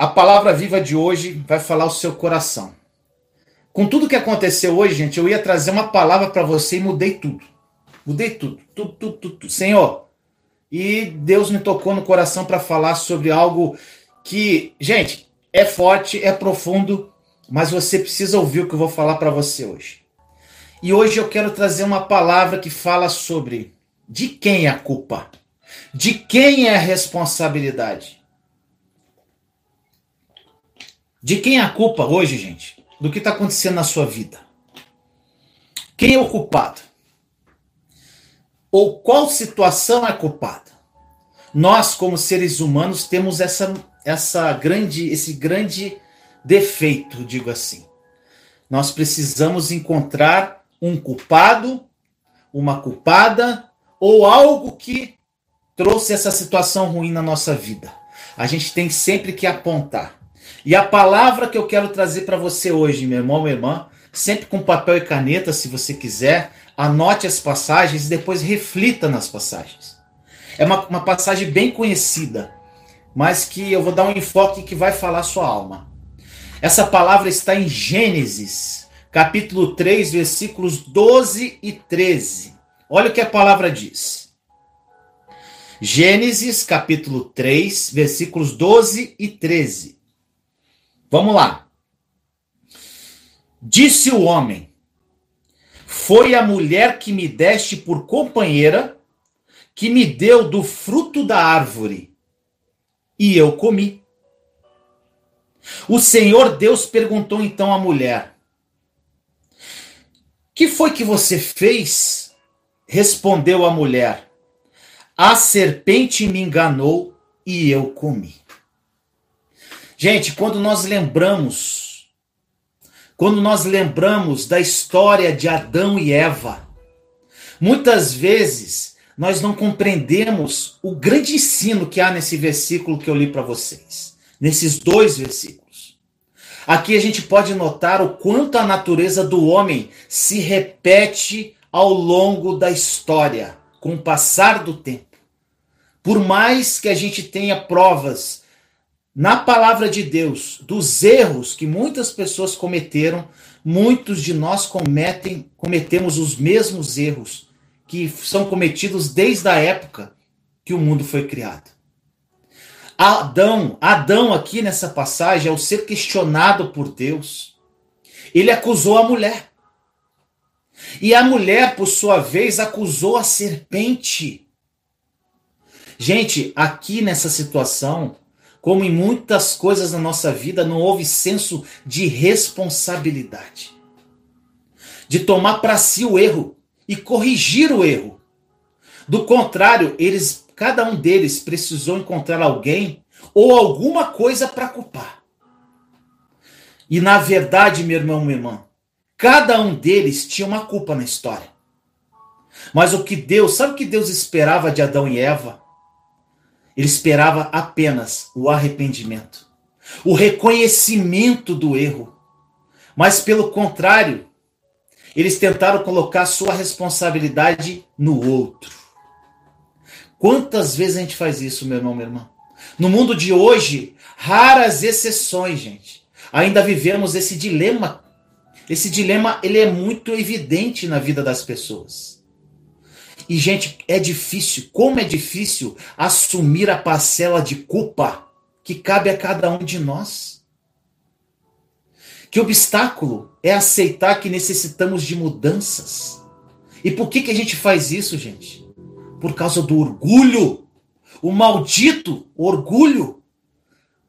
A palavra viva de hoje vai falar o seu coração. Com tudo que aconteceu hoje, gente, eu ia trazer uma palavra para você e mudei tudo. Mudei tudo, tudo, tudo, tudo, tudo. Senhor, e Deus me tocou no coração para falar sobre algo que, gente, é forte, é profundo, mas você precisa ouvir o que eu vou falar para você hoje. E hoje eu quero trazer uma palavra que fala sobre de quem é a culpa, de quem é a responsabilidade. De quem é a culpa hoje, gente, do que está acontecendo na sua vida? Quem é o culpado? Ou qual situação é culpada? Nós, como seres humanos, temos essa, essa grande, esse grande defeito, digo assim. Nós precisamos encontrar um culpado, uma culpada ou algo que trouxe essa situação ruim na nossa vida. A gente tem sempre que apontar. E a palavra que eu quero trazer para você hoje, meu irmão, minha irmã, sempre com papel e caneta, se você quiser, anote as passagens e depois reflita nas passagens. É uma, uma passagem bem conhecida, mas que eu vou dar um enfoque que vai falar sua alma. Essa palavra está em Gênesis, capítulo 3, versículos 12 e 13. Olha o que a palavra diz. Gênesis, capítulo 3, versículos 12 e 13. Vamos lá. Disse o homem: Foi a mulher que me deste por companheira, que me deu do fruto da árvore, e eu comi. O Senhor Deus perguntou então à mulher: Que foi que você fez? Respondeu a mulher: A serpente me enganou e eu comi. Gente, quando nós lembramos, quando nós lembramos da história de Adão e Eva, muitas vezes nós não compreendemos o grande ensino que há nesse versículo que eu li para vocês nesses dois versículos. Aqui a gente pode notar o quanto a natureza do homem se repete ao longo da história, com o passar do tempo. Por mais que a gente tenha provas na palavra de Deus dos erros que muitas pessoas cometeram, muitos de nós cometem, cometemos os mesmos erros que são cometidos desde a época que o mundo foi criado. Adão, Adão aqui nessa passagem, ao ser questionado por Deus, ele acusou a mulher. E a mulher, por sua vez, acusou a serpente. Gente, aqui nessa situação, como em muitas coisas na nossa vida, não houve senso de responsabilidade. De tomar para si o erro e corrigir o erro. Do contrário, eles Cada um deles precisou encontrar alguém ou alguma coisa para culpar. E na verdade, meu irmão, minha irmã, cada um deles tinha uma culpa na história. Mas o que Deus, sabe o que Deus esperava de Adão e Eva? Ele esperava apenas o arrependimento, o reconhecimento do erro. Mas pelo contrário, eles tentaram colocar sua responsabilidade no outro. Quantas vezes a gente faz isso, meu irmão, minha irmã? No mundo de hoje, raras exceções, gente. Ainda vivemos esse dilema. Esse dilema, ele é muito evidente na vida das pessoas. E, gente, é difícil, como é difícil assumir a parcela de culpa que cabe a cada um de nós. Que obstáculo é aceitar que necessitamos de mudanças. E por que, que a gente faz isso, gente? por causa do orgulho. O maldito orgulho.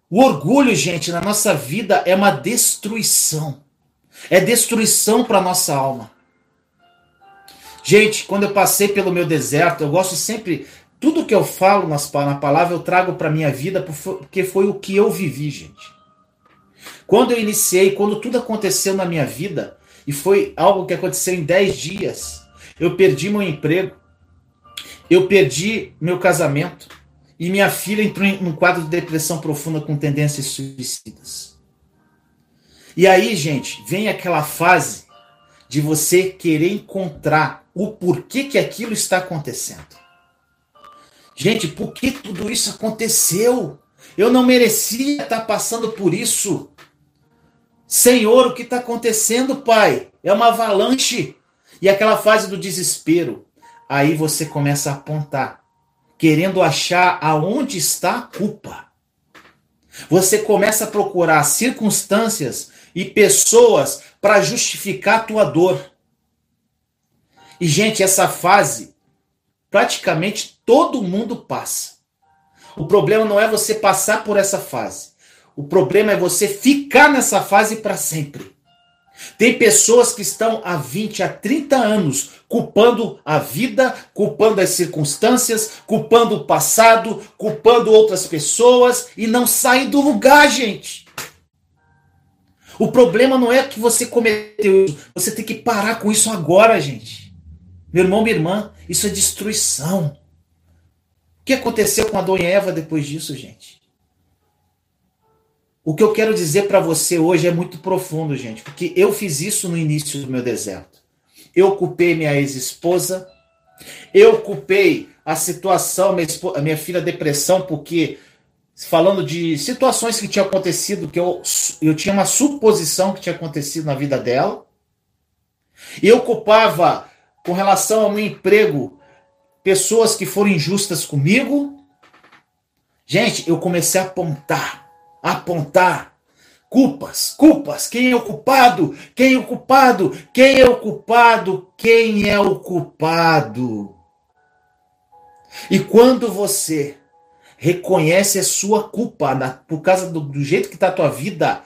O orgulho, gente, na nossa vida é uma destruição. É destruição para nossa alma. Gente, quando eu passei pelo meu deserto, eu gosto sempre. Tudo que eu falo nas, na palavra eu trago para minha vida porque foi o que eu vivi, gente. Quando eu iniciei, quando tudo aconteceu na minha vida, e foi algo que aconteceu em 10 dias, eu perdi meu emprego, eu perdi meu casamento e minha filha entrou em um quadro de depressão profunda com tendências suicidas. E aí, gente, vem aquela fase de você querer encontrar o porquê que aquilo está acontecendo. Gente, por que tudo isso aconteceu? Eu não merecia estar passando por isso. Senhor, o que está acontecendo, Pai? É uma avalanche. E aquela fase do desespero. Aí você começa a apontar, querendo achar aonde está a culpa. Você começa a procurar circunstâncias e pessoas para justificar a tua dor. E, gente, essa fase praticamente todo mundo passa. O problema não é você passar por essa fase. O problema é você ficar nessa fase para sempre. Tem pessoas que estão há 20, há 30 anos culpando a vida, culpando as circunstâncias, culpando o passado, culpando outras pessoas e não saem do lugar, gente. O problema não é que você cometeu isso, você tem que parar com isso agora, gente. Meu irmão, minha irmã, isso é destruição. O que aconteceu com Adão e Eva depois disso, gente? O que eu quero dizer para você hoje é muito profundo, gente, porque eu fiz isso no início do meu deserto. Eu culpei minha ex-esposa, eu culpei a situação, minha, a minha filha depressão, porque falando de situações que tinham acontecido, que eu, eu tinha uma suposição que tinha acontecido na vida dela. Eu culpava com relação ao meu emprego pessoas que foram injustas comigo. Gente, eu comecei a apontar, a apontar culpas, culpas. Quem é o culpado? Quem é o culpado? Quem é o culpado? Quem é o culpado? E quando você reconhece a sua culpa na, por causa do, do jeito que está a tua vida,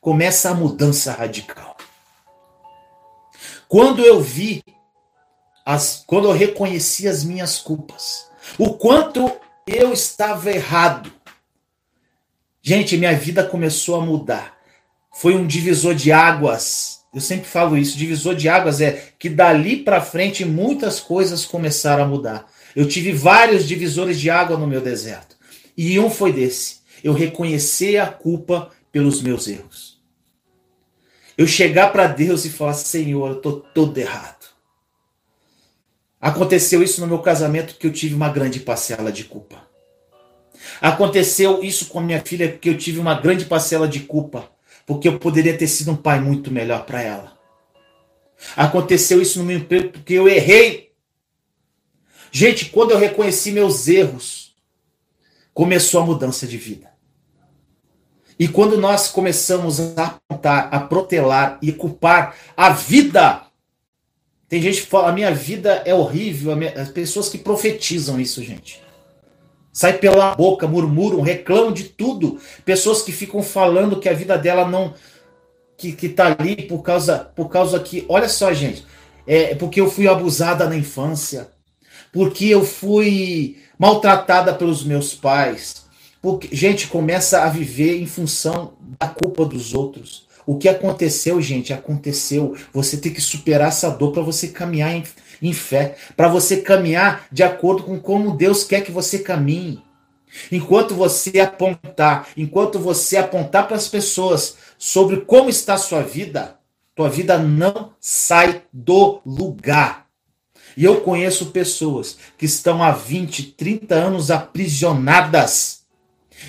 começa a mudança radical. Quando eu vi as, quando eu reconheci as minhas culpas, o quanto eu estava errado. Gente, minha vida começou a mudar. Foi um divisor de águas. Eu sempre falo isso, divisor de águas é que dali para frente muitas coisas começaram a mudar. Eu tive vários divisores de água no meu deserto. E um foi desse. Eu reconhecer a culpa pelos meus erros. Eu chegar para Deus e falar: Senhor, eu estou todo errado. Aconteceu isso no meu casamento que eu tive uma grande parcela de culpa. Aconteceu isso com a minha filha porque eu tive uma grande parcela de culpa, porque eu poderia ter sido um pai muito melhor para ela. Aconteceu isso no meu emprego porque eu errei. Gente, quando eu reconheci meus erros, começou a mudança de vida. E quando nós começamos a apontar, a protelar e culpar a vida tem gente que fala, a minha vida é horrível. Minha... As pessoas que profetizam isso, gente. Sai pela boca, murmuram, reclamam de tudo. Pessoas que ficam falando que a vida dela não. que, que tá ali por causa, por causa que. Olha só, gente. É porque eu fui abusada na infância. Porque eu fui maltratada pelos meus pais. Porque, gente, começa a viver em função da culpa dos outros. O que aconteceu, gente, aconteceu. Você tem que superar essa dor para você caminhar em, em fé, para você caminhar de acordo com como Deus quer que você caminhe. Enquanto você apontar, enquanto você apontar para as pessoas sobre como está a sua vida, tua vida não sai do lugar. E eu conheço pessoas que estão há 20, 30 anos aprisionadas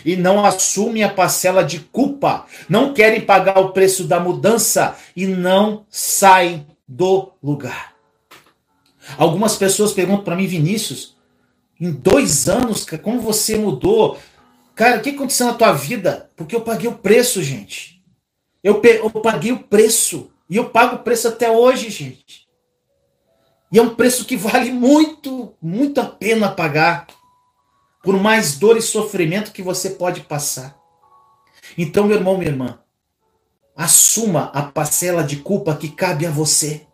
e não assumem a parcela de culpa, não querem pagar o preço da mudança e não saem do lugar. Algumas pessoas perguntam para mim, Vinícius, em dois anos, como você mudou? Cara, o que aconteceu na tua vida? Porque eu paguei o preço, gente. Eu, eu paguei o preço. E eu pago o preço até hoje, gente. E é um preço que vale muito, muito a pena pagar por mais dor e sofrimento que você pode passar. Então, meu irmão, minha irmã, assuma a parcela de culpa que cabe a você.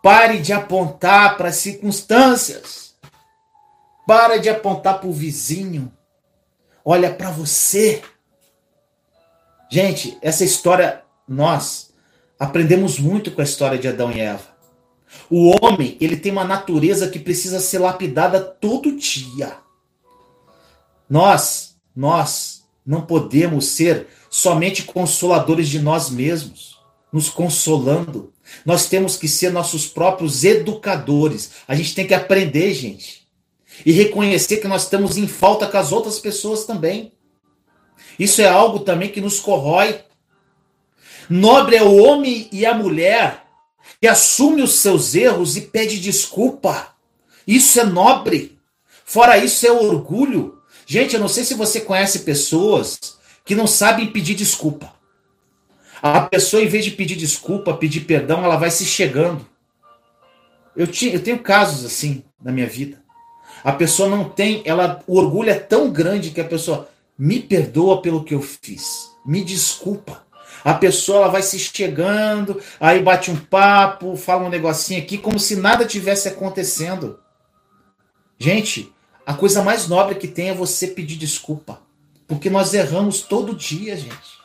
Pare de apontar para as circunstâncias. Pare de apontar para o vizinho. Olha para você. Gente, essa história, nós aprendemos muito com a história de Adão e Eva. O homem, ele tem uma natureza que precisa ser lapidada todo dia. Nós, nós não podemos ser somente consoladores de nós mesmos, nos consolando. Nós temos que ser nossos próprios educadores. A gente tem que aprender, gente. E reconhecer que nós estamos em falta com as outras pessoas também. Isso é algo também que nos corrói. Nobre é o homem e a mulher que assume os seus erros e pede desculpa. Isso é nobre. Fora isso, é orgulho. Gente, eu não sei se você conhece pessoas que não sabem pedir desculpa. A pessoa, em vez de pedir desculpa, pedir perdão, ela vai se chegando. Eu, eu tenho casos assim na minha vida. A pessoa não tem, ela, o orgulho é tão grande que a pessoa me perdoa pelo que eu fiz, me desculpa. A pessoa ela vai se chegando, aí bate um papo, fala um negocinho aqui, como se nada tivesse acontecendo. Gente, a coisa mais nobre que tem é você pedir desculpa. Porque nós erramos todo dia, gente.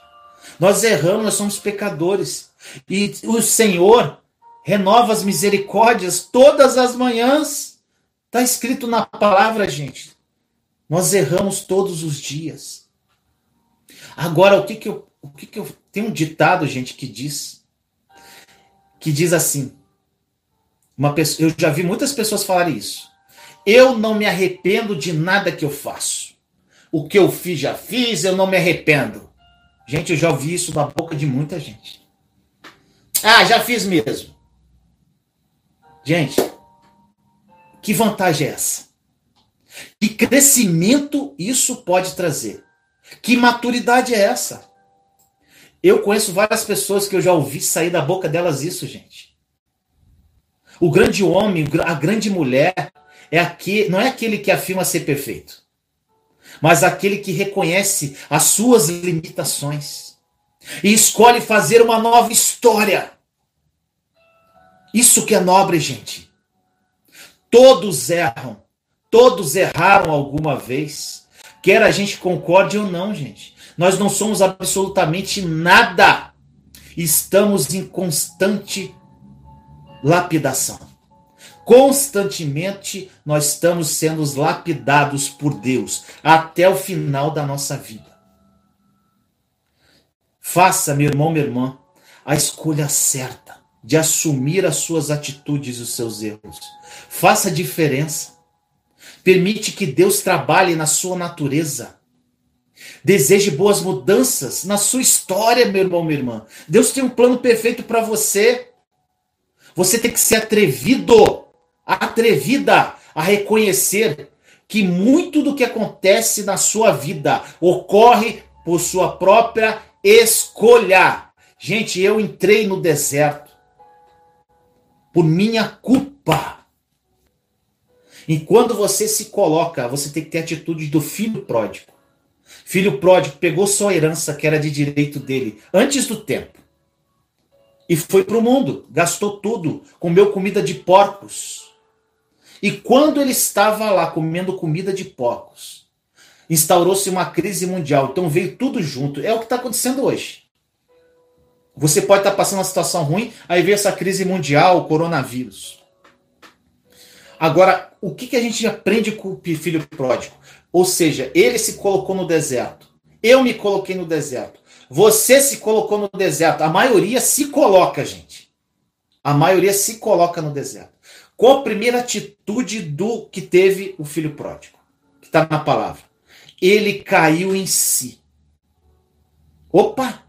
Nós erramos, nós somos pecadores. E o Senhor renova as misericórdias todas as manhãs. Está escrito na palavra, gente. Nós erramos todos os dias. Agora, o que que eu, o que que eu tem um ditado, gente, que diz que diz assim. Uma pessoa, eu já vi muitas pessoas falarem isso. Eu não me arrependo de nada que eu faço. O que eu fiz já fiz, eu não me arrependo. Gente, eu já ouvi isso da boca de muita gente. Ah, já fiz mesmo. Gente, que vantagem é essa? Que crescimento isso pode trazer? Que maturidade é essa? Eu conheço várias pessoas que eu já ouvi sair da boca delas isso, gente. O grande homem, a grande mulher, é aquele, não é aquele que afirma ser perfeito mas aquele que reconhece as suas limitações e escolhe fazer uma nova história. Isso que é nobre, gente. Todos erram, todos erraram alguma vez, quer a gente concorde ou não, gente. Nós não somos absolutamente nada. Estamos em constante lapidação. Constantemente nós estamos sendo lapidados por Deus até o final da nossa vida. Faça, meu irmão, minha irmã, a escolha certa de assumir as suas atitudes e os seus erros. Faça diferença. Permite que Deus trabalhe na sua natureza. Deseje boas mudanças na sua história, meu irmão, minha irmã. Deus tem um plano perfeito para você. Você tem que ser atrevido atrevida a reconhecer que muito do que acontece na sua vida ocorre por sua própria escolha. Gente, eu entrei no deserto por minha culpa. E quando você se coloca, você tem que ter a atitude do filho pródigo. Filho pródigo pegou sua herança, que era de direito dele, antes do tempo. E foi para o mundo, gastou tudo, comeu comida de porcos e quando ele estava lá comendo comida de porcos, instaurou-se uma crise mundial. Então veio tudo junto. É o que está acontecendo hoje. Você pode estar tá passando uma situação ruim, aí veio essa crise mundial, o coronavírus. Agora, o que, que a gente aprende com o filho pródigo? Ou seja, ele se colocou no deserto. Eu me coloquei no deserto. Você se colocou no deserto. A maioria se coloca, gente. A maioria se coloca no deserto. Qual a primeira atitude do que teve o filho pródigo? Que está na palavra. Ele caiu em si. Opa!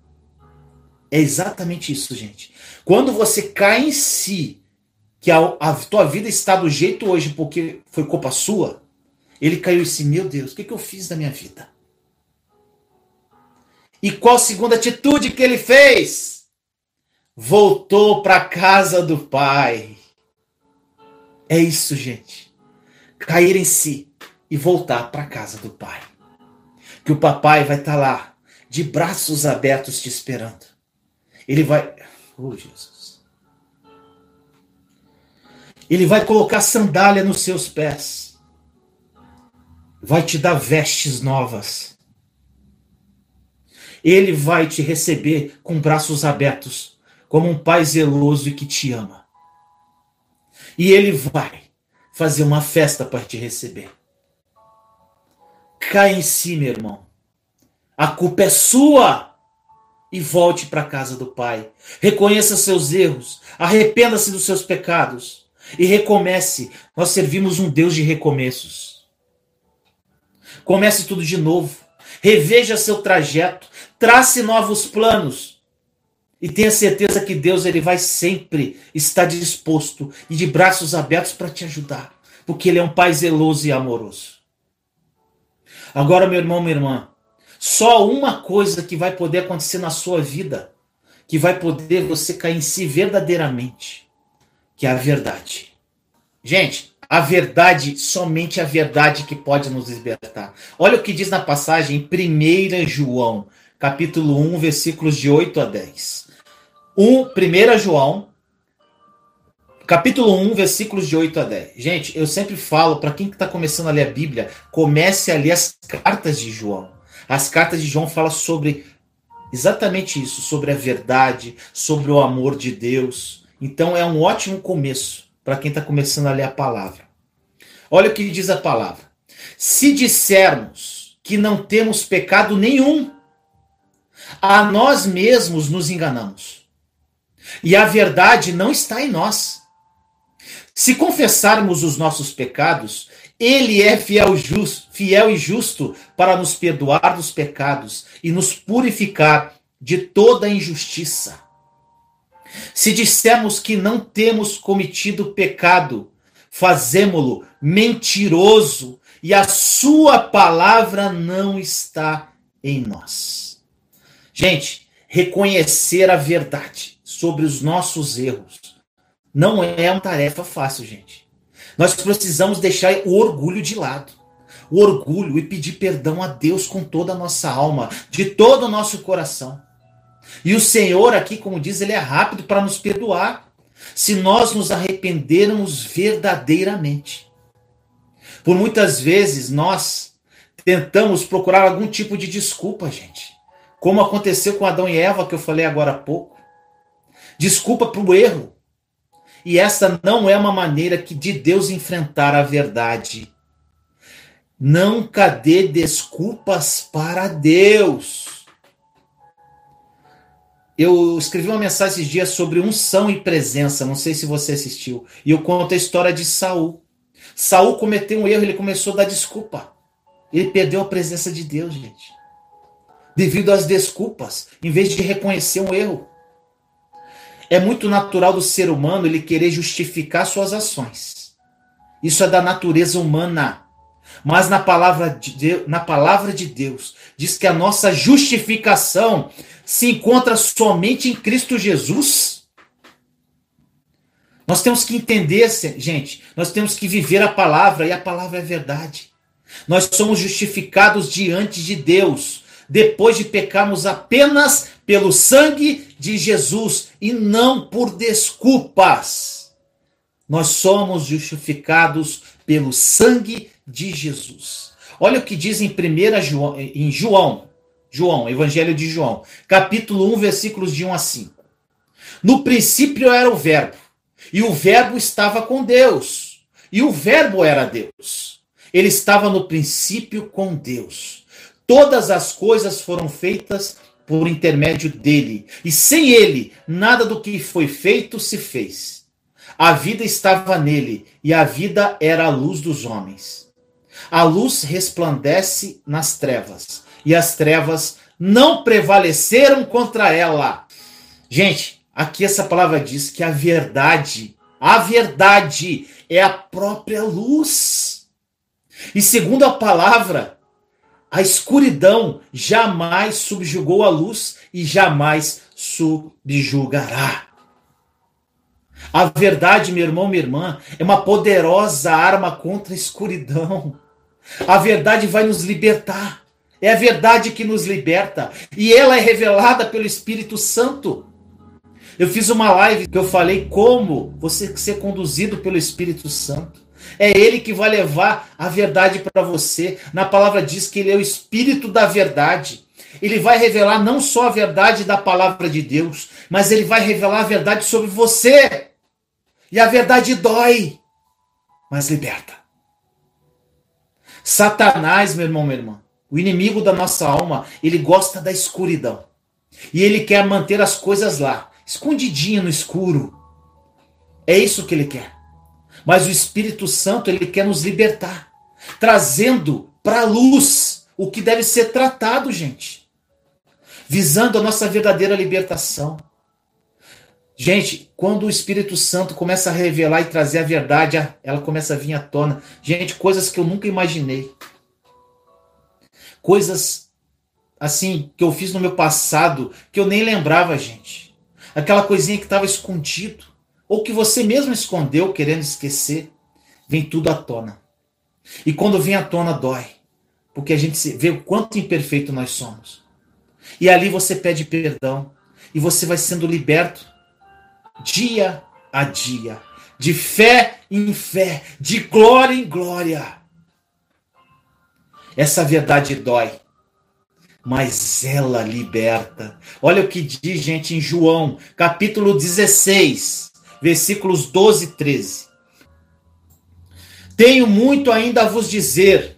É exatamente isso, gente. Quando você cai em si, que a, a tua vida está do jeito hoje porque foi culpa sua, ele caiu em si. Meu Deus, o que, que eu fiz da minha vida? E qual a segunda atitude que ele fez? Voltou para a casa do pai. É isso, gente. Cair em si e voltar para casa do Pai. Que o papai vai estar tá lá, de braços abertos te esperando. Ele vai. Oh, Jesus. Ele vai colocar sandália nos seus pés. Vai te dar vestes novas. Ele vai te receber com braços abertos, como um pai zeloso e que te ama. E ele vai fazer uma festa para te receber. Cai em si, meu irmão. A culpa é sua. E volte para a casa do Pai. Reconheça seus erros. Arrependa-se dos seus pecados. E recomece. Nós servimos um Deus de recomeços. Comece tudo de novo. reveja seu trajeto, trace novos planos. E tenha certeza que Deus ele vai sempre estar disposto e de braços abertos para te ajudar, porque ele é um pai zeloso e amoroso. Agora, meu irmão, minha irmã, só uma coisa que vai poder acontecer na sua vida, que vai poder você cair em si verdadeiramente, que é a verdade. Gente, a verdade, somente a verdade que pode nos libertar. Olha o que diz na passagem em 1 João, capítulo 1, versículos de 8 a 10. 1, 1 João, capítulo 1, versículos de 8 a 10. Gente, eu sempre falo, para quem está começando a ler a Bíblia, comece a ler as cartas de João. As cartas de João falam sobre exatamente isso, sobre a verdade, sobre o amor de Deus. Então é um ótimo começo para quem está começando a ler a palavra. Olha o que diz a palavra. Se dissermos que não temos pecado nenhum, a nós mesmos nos enganamos. E a verdade não está em nós. Se confessarmos os nossos pecados, ele é fiel, just, fiel e justo para nos perdoar dos pecados e nos purificar de toda injustiça. Se dissermos que não temos cometido pecado, fazemo-lo mentiroso e a sua palavra não está em nós. Gente, reconhecer a verdade sobre os nossos erros não é uma tarefa fácil, gente. Nós precisamos deixar o orgulho de lado. O orgulho e pedir perdão a Deus com toda a nossa alma, de todo o nosso coração. E o Senhor aqui, como diz, ele é rápido para nos perdoar, se nós nos arrependermos verdadeiramente. Por muitas vezes nós tentamos procurar algum tipo de desculpa, gente. Como aconteceu com Adão e Eva, que eu falei agora há pouco. Desculpa para o erro. E essa não é uma maneira que de Deus enfrentar a verdade. Nunca dê desculpas para Deus. Eu escrevi uma mensagem esses dias sobre unção e presença, não sei se você assistiu. E eu conto a história de Saul. Saul cometeu um erro, ele começou a dar desculpa. Ele perdeu a presença de Deus, gente. Devido às desculpas, em vez de reconhecer um erro. É muito natural do ser humano ele querer justificar suas ações. Isso é da natureza humana. Mas na palavra de Deus, na palavra de Deus diz que a nossa justificação se encontra somente em Cristo Jesus. Nós temos que entender, gente, nós temos que viver a palavra e a palavra é verdade. Nós somos justificados diante de Deus depois de pecarmos apenas pelo sangue de Jesus e não por desculpas. Nós somos justificados pelo sangue de Jesus. Olha o que diz em 1 João, em João, João, Evangelho de João, capítulo 1, versículos de 1 a 5. No princípio era o Verbo, e o Verbo estava com Deus, e o Verbo era Deus. Ele estava no princípio com Deus. Todas as coisas foram feitas por intermédio dele, e sem ele, nada do que foi feito se fez. A vida estava nele, e a vida era a luz dos homens. A luz resplandece nas trevas, e as trevas não prevaleceram contra ela. Gente, aqui essa palavra diz que a verdade, a verdade é a própria luz. E segundo a palavra, a escuridão jamais subjugou a luz e jamais subjugará. A verdade, meu irmão, minha irmã, é uma poderosa arma contra a escuridão. A verdade vai nos libertar. É a verdade que nos liberta. E ela é revelada pelo Espírito Santo. Eu fiz uma live que eu falei como você ser conduzido pelo Espírito Santo. É Ele que vai levar a verdade para você. Na palavra diz que Ele é o Espírito da verdade. Ele vai revelar não só a verdade da palavra de Deus, mas ele vai revelar a verdade sobre você. E a verdade dói, mas liberta. Satanás, meu irmão, minha irmã, o inimigo da nossa alma, ele gosta da escuridão. E ele quer manter as coisas lá, escondidinho no escuro. É isso que ele quer. Mas o Espírito Santo, ele quer nos libertar, trazendo para a luz o que deve ser tratado, gente. Visando a nossa verdadeira libertação. Gente, quando o Espírito Santo começa a revelar e trazer a verdade, ela começa a vir à tona. Gente, coisas que eu nunca imaginei. Coisas assim que eu fiz no meu passado que eu nem lembrava, gente. Aquela coisinha que estava escondido ou que você mesmo escondeu querendo esquecer, vem tudo à tona. E quando vem à tona dói, porque a gente vê o quanto imperfeito nós somos. E ali você pede perdão e você vai sendo liberto dia a dia, de fé em fé, de glória em glória. Essa verdade dói, mas ela liberta. Olha o que diz, gente, em João, capítulo 16, versículos 12 e 13. Tenho muito ainda a vos dizer,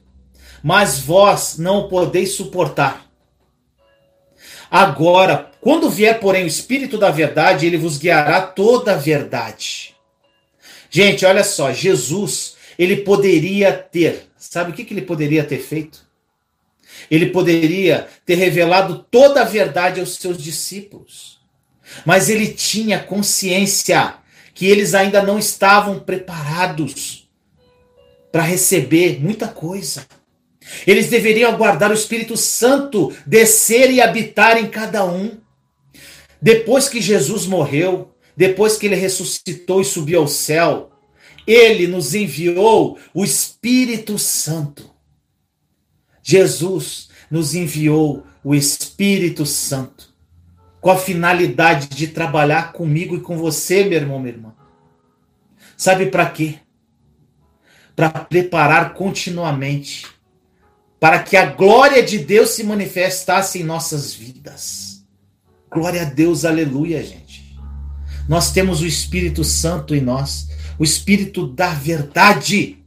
mas vós não o podeis suportar. Agora, quando vier, porém, o Espírito da Verdade, ele vos guiará toda a verdade. Gente, olha só, Jesus, ele poderia ter, sabe o que, que ele poderia ter feito? Ele poderia ter revelado toda a verdade aos seus discípulos. Mas ele tinha consciência que eles ainda não estavam preparados para receber muita coisa. Eles deveriam aguardar o Espírito Santo descer e habitar em cada um. Depois que Jesus morreu, depois que ele ressuscitou e subiu ao céu, ele nos enviou o Espírito Santo. Jesus nos enviou o Espírito Santo com a finalidade de trabalhar comigo e com você, meu irmão, minha irmã. Sabe para quê? Para preparar continuamente para que a glória de Deus se manifestasse em nossas vidas. Glória a Deus, aleluia, gente. Nós temos o Espírito Santo em nós, o Espírito da verdade.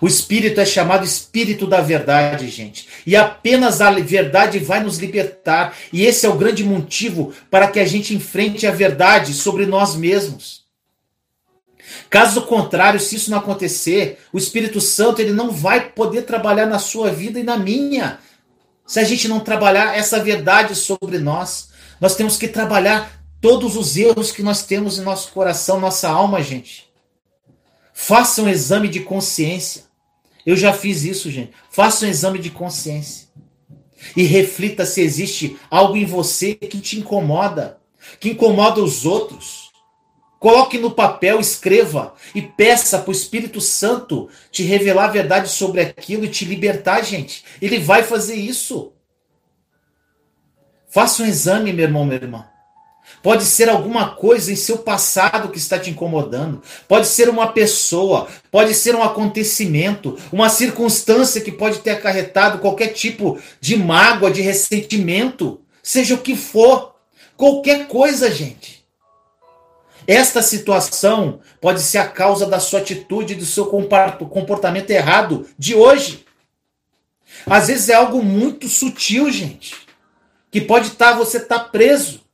O Espírito é chamado Espírito da verdade, gente. E apenas a verdade vai nos libertar. E esse é o grande motivo para que a gente enfrente a verdade sobre nós mesmos. Caso contrário, se isso não acontecer, o Espírito Santo ele não vai poder trabalhar na sua vida e na minha. Se a gente não trabalhar essa verdade sobre nós, nós temos que trabalhar todos os erros que nós temos em nosso coração, nossa alma, gente. Faça um exame de consciência. Eu já fiz isso, gente. Faça um exame de consciência. E reflita se existe algo em você que te incomoda, que incomoda os outros Coloque no papel, escreva e peça para o Espírito Santo te revelar a verdade sobre aquilo e te libertar, gente. Ele vai fazer isso. Faça um exame, meu irmão, minha irmã. Pode ser alguma coisa em seu passado que está te incomodando. Pode ser uma pessoa, pode ser um acontecimento, uma circunstância que pode ter acarretado qualquer tipo de mágoa, de ressentimento, seja o que for. Qualquer coisa, gente. Esta situação pode ser a causa da sua atitude, do seu comportamento errado de hoje. Às vezes é algo muito sutil, gente, que pode estar tá, você tá preso,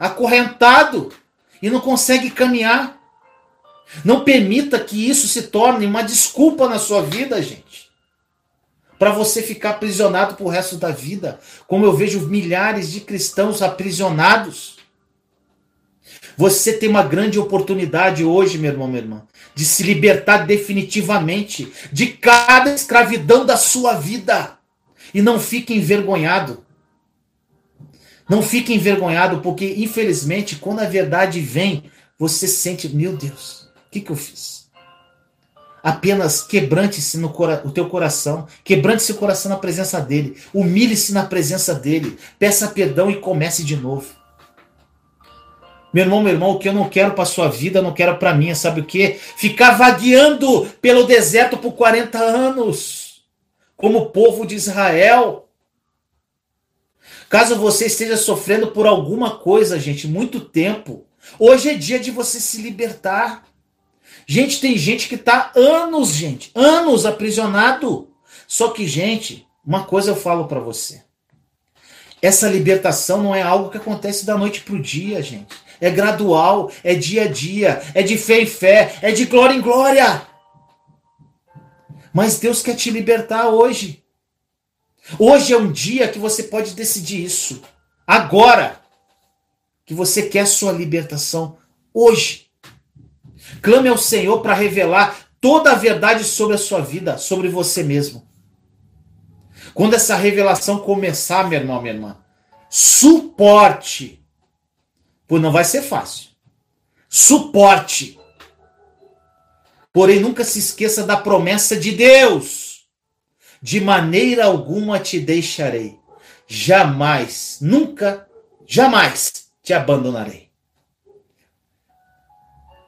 acorrentado e não consegue caminhar. Não permita que isso se torne uma desculpa na sua vida, gente. Para você ficar aprisionado pro resto da vida, como eu vejo milhares de cristãos aprisionados você tem uma grande oportunidade hoje, meu irmão, minha irmã, de se libertar definitivamente de cada escravidão da sua vida. E não fique envergonhado. Não fique envergonhado, porque infelizmente, quando a verdade vem, você sente, meu Deus, o que, que eu fiz? Apenas quebrante-se no o teu coração, quebrante-se o coração na presença dele, humilhe-se na presença dele, peça perdão e comece de novo. Meu irmão, meu irmão, o que eu não quero para sua vida, não quero para mim, sabe o que? Ficar vagueando pelo deserto por 40 anos, como o povo de Israel. Caso você esteja sofrendo por alguma coisa, gente, muito tempo, hoje é dia de você se libertar. Gente, tem gente que está anos, gente, anos aprisionado. Só que, gente, uma coisa eu falo para você. Essa libertação não é algo que acontece da noite pro dia, gente é gradual, é dia a dia, é de fé em fé, é de glória em glória. Mas Deus quer te libertar hoje. Hoje é um dia que você pode decidir isso. Agora que você quer sua libertação hoje. Clame ao Senhor para revelar toda a verdade sobre a sua vida, sobre você mesmo. Quando essa revelação começar, meu irmão, minha irmã, suporte. Pois não vai ser fácil. Suporte. Porém, nunca se esqueça da promessa de Deus. De maneira alguma te deixarei. Jamais, nunca, jamais te abandonarei.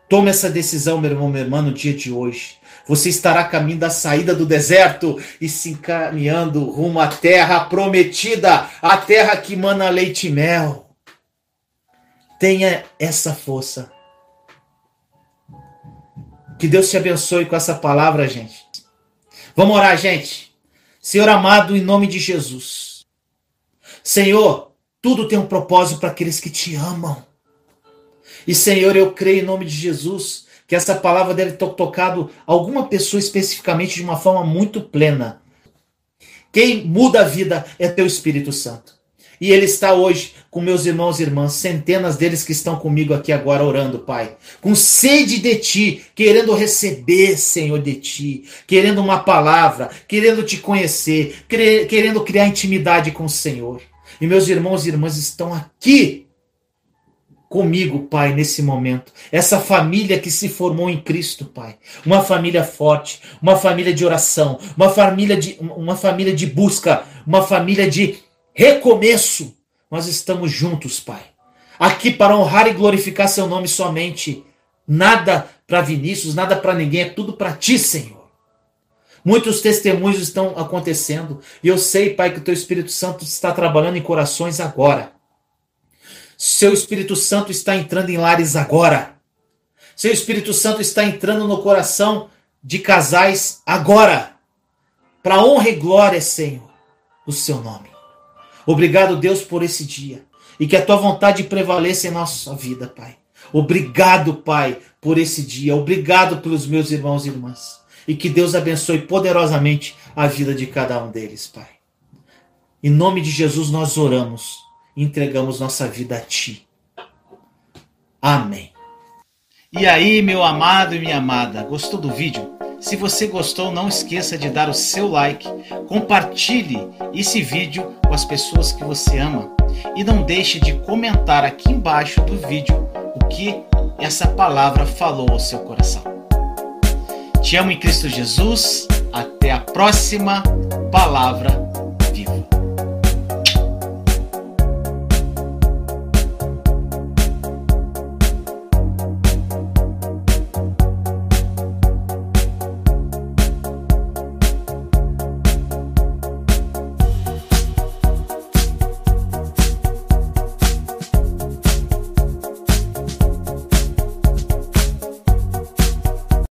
Tome essa decisão, meu irmão, minha irmã, no dia de hoje. Você estará a caminho da saída do deserto e se encaminhando rumo à terra prometida, a terra que mana leite e mel. Tenha essa força. Que Deus te abençoe com essa palavra, gente. Vamos orar, gente. Senhor amado, em nome de Jesus. Senhor, tudo tem um propósito para aqueles que te amam. E Senhor, eu creio em nome de Jesus que essa palavra deve ter tocado alguma pessoa especificamente de uma forma muito plena. Quem muda a vida é teu Espírito Santo. E ele está hoje com meus irmãos e irmãs, centenas deles que estão comigo aqui agora orando, Pai. Com sede de ti, querendo receber, Senhor, de ti. Querendo uma palavra, querendo te conhecer, querendo criar intimidade com o Senhor. E meus irmãos e irmãs estão aqui comigo, Pai, nesse momento. Essa família que se formou em Cristo, Pai. Uma família forte, uma família de oração, uma família de, uma família de busca, uma família de recomeço. Nós estamos juntos, Pai. Aqui para honrar e glorificar seu nome somente. Nada para Vinícius, nada para ninguém, é tudo para ti, Senhor. Muitos testemunhos estão acontecendo e eu sei, Pai, que o teu Espírito Santo está trabalhando em corações agora. Seu Espírito Santo está entrando em lares agora. Seu Espírito Santo está entrando no coração de casais agora. Para honra e glória, Senhor, do seu nome. Obrigado, Deus, por esse dia. E que a tua vontade prevaleça em nossa vida, Pai. Obrigado, Pai, por esse dia. Obrigado pelos meus irmãos e irmãs. E que Deus abençoe poderosamente a vida de cada um deles, Pai. Em nome de Jesus nós oramos entregamos nossa vida a Ti. Amém. E aí, meu amado e minha amada, gostou do vídeo? Se você gostou, não esqueça de dar o seu like, compartilhe esse vídeo com as pessoas que você ama e não deixe de comentar aqui embaixo do vídeo o que essa palavra falou ao seu coração. Te amo em Cristo Jesus. Até a próxima palavra